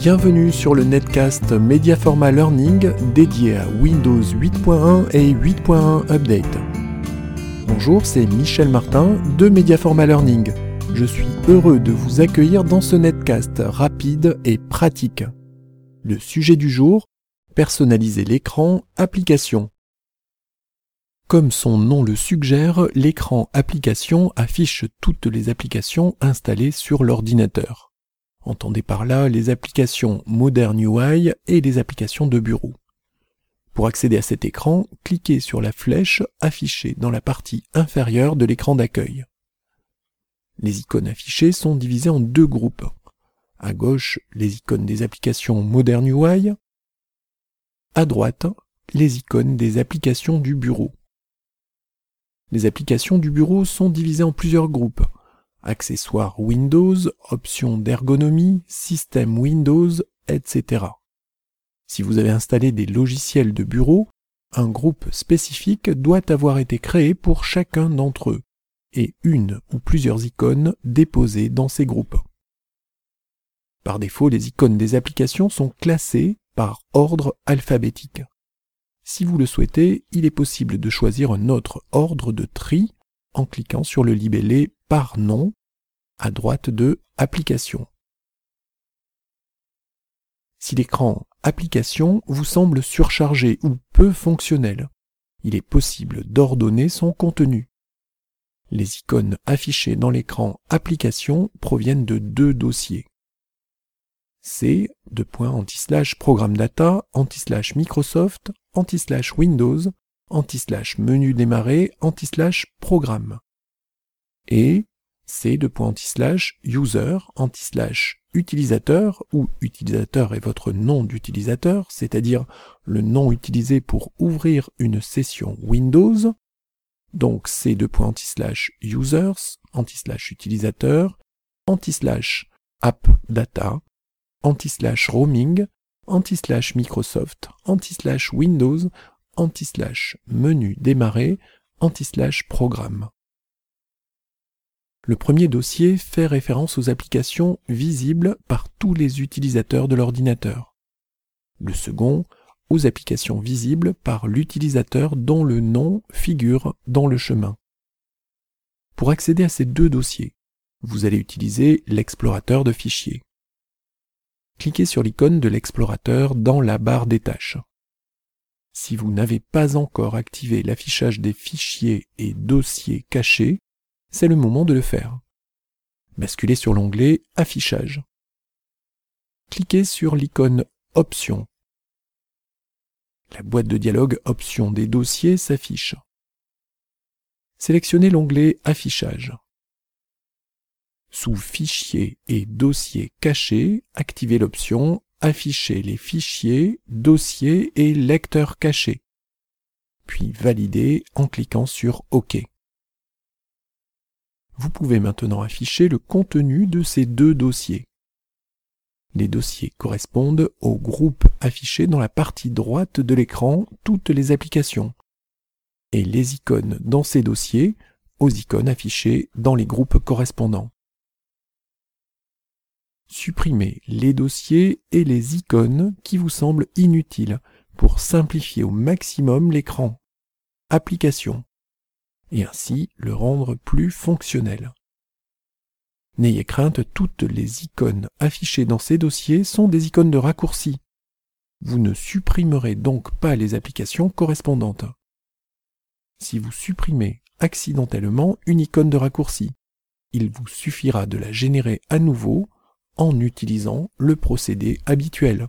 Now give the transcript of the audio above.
Bienvenue sur le netcast Mediaforma Learning dédié à Windows 8.1 et 8.1 Update. Bonjour, c'est Michel Martin de Mediaforma Learning. Je suis heureux de vous accueillir dans ce netcast rapide et pratique. Le sujet du jour, personnaliser l'écran application. Comme son nom le suggère, l'écran application affiche toutes les applications installées sur l'ordinateur. Entendez par là les applications Modern UI et les applications de bureau. Pour accéder à cet écran, cliquez sur la flèche affichée dans la partie inférieure de l'écran d'accueil. Les icônes affichées sont divisées en deux groupes. À gauche, les icônes des applications Modern UI. À droite, les icônes des applications du bureau. Les applications du bureau sont divisées en plusieurs groupes. Accessoires Windows, options d'ergonomie, système Windows, etc. Si vous avez installé des logiciels de bureau, un groupe spécifique doit avoir été créé pour chacun d'entre eux, et une ou plusieurs icônes déposées dans ces groupes. Par défaut, les icônes des applications sont classées par ordre alphabétique. Si vous le souhaitez, il est possible de choisir un autre ordre de tri en cliquant sur le libellé par nom à droite de Application. Si l'écran Application vous semble surchargé ou peu fonctionnel, il est possible d'ordonner son contenu. Les icônes affichées dans l'écran Application proviennent de deux dossiers. C, de point anti-slash programme data, anti-slash Microsoft, anti-slash Windows, anti-slash menu démarrer, anti-slash programme. Et C, de point anti-slash user, anti-slash utilisateur, où utilisateur est votre nom d'utilisateur, c'est-à-dire le nom utilisé pour ouvrir une session Windows. Donc C, de point anti-slash users, anti-slash utilisateur, anti-slash app data, anti-slash roaming, anti-slash Microsoft, anti-slash Windows, anti-slash menu démarrer, anti-slash programme. Le premier dossier fait référence aux applications visibles par tous les utilisateurs de l'ordinateur. Le second aux applications visibles par l'utilisateur dont le nom figure dans le chemin. Pour accéder à ces deux dossiers, vous allez utiliser l'explorateur de fichiers cliquez sur l'icône de l'explorateur dans la barre des tâches. Si vous n'avez pas encore activé l'affichage des fichiers et dossiers cachés, c'est le moment de le faire. Basculez sur l'onglet Affichage. Cliquez sur l'icône Options. La boîte de dialogue Options des dossiers s'affiche. Sélectionnez l'onglet Affichage. Sous Fichiers et Dossiers cachés, activez l'option Afficher les fichiers, dossiers et lecteurs cachés. Puis validez en cliquant sur OK. Vous pouvez maintenant afficher le contenu de ces deux dossiers. Les dossiers correspondent au groupe affiché dans la partie droite de l'écran Toutes les applications et les icônes dans ces dossiers aux icônes affichées dans les groupes correspondants. Supprimez les dossiers et les icônes qui vous semblent inutiles pour simplifier au maximum l'écran Application et ainsi le rendre plus fonctionnel. N'ayez crainte, toutes les icônes affichées dans ces dossiers sont des icônes de raccourci. Vous ne supprimerez donc pas les applications correspondantes. Si vous supprimez accidentellement une icône de raccourci, il vous suffira de la générer à nouveau en utilisant le procédé habituel.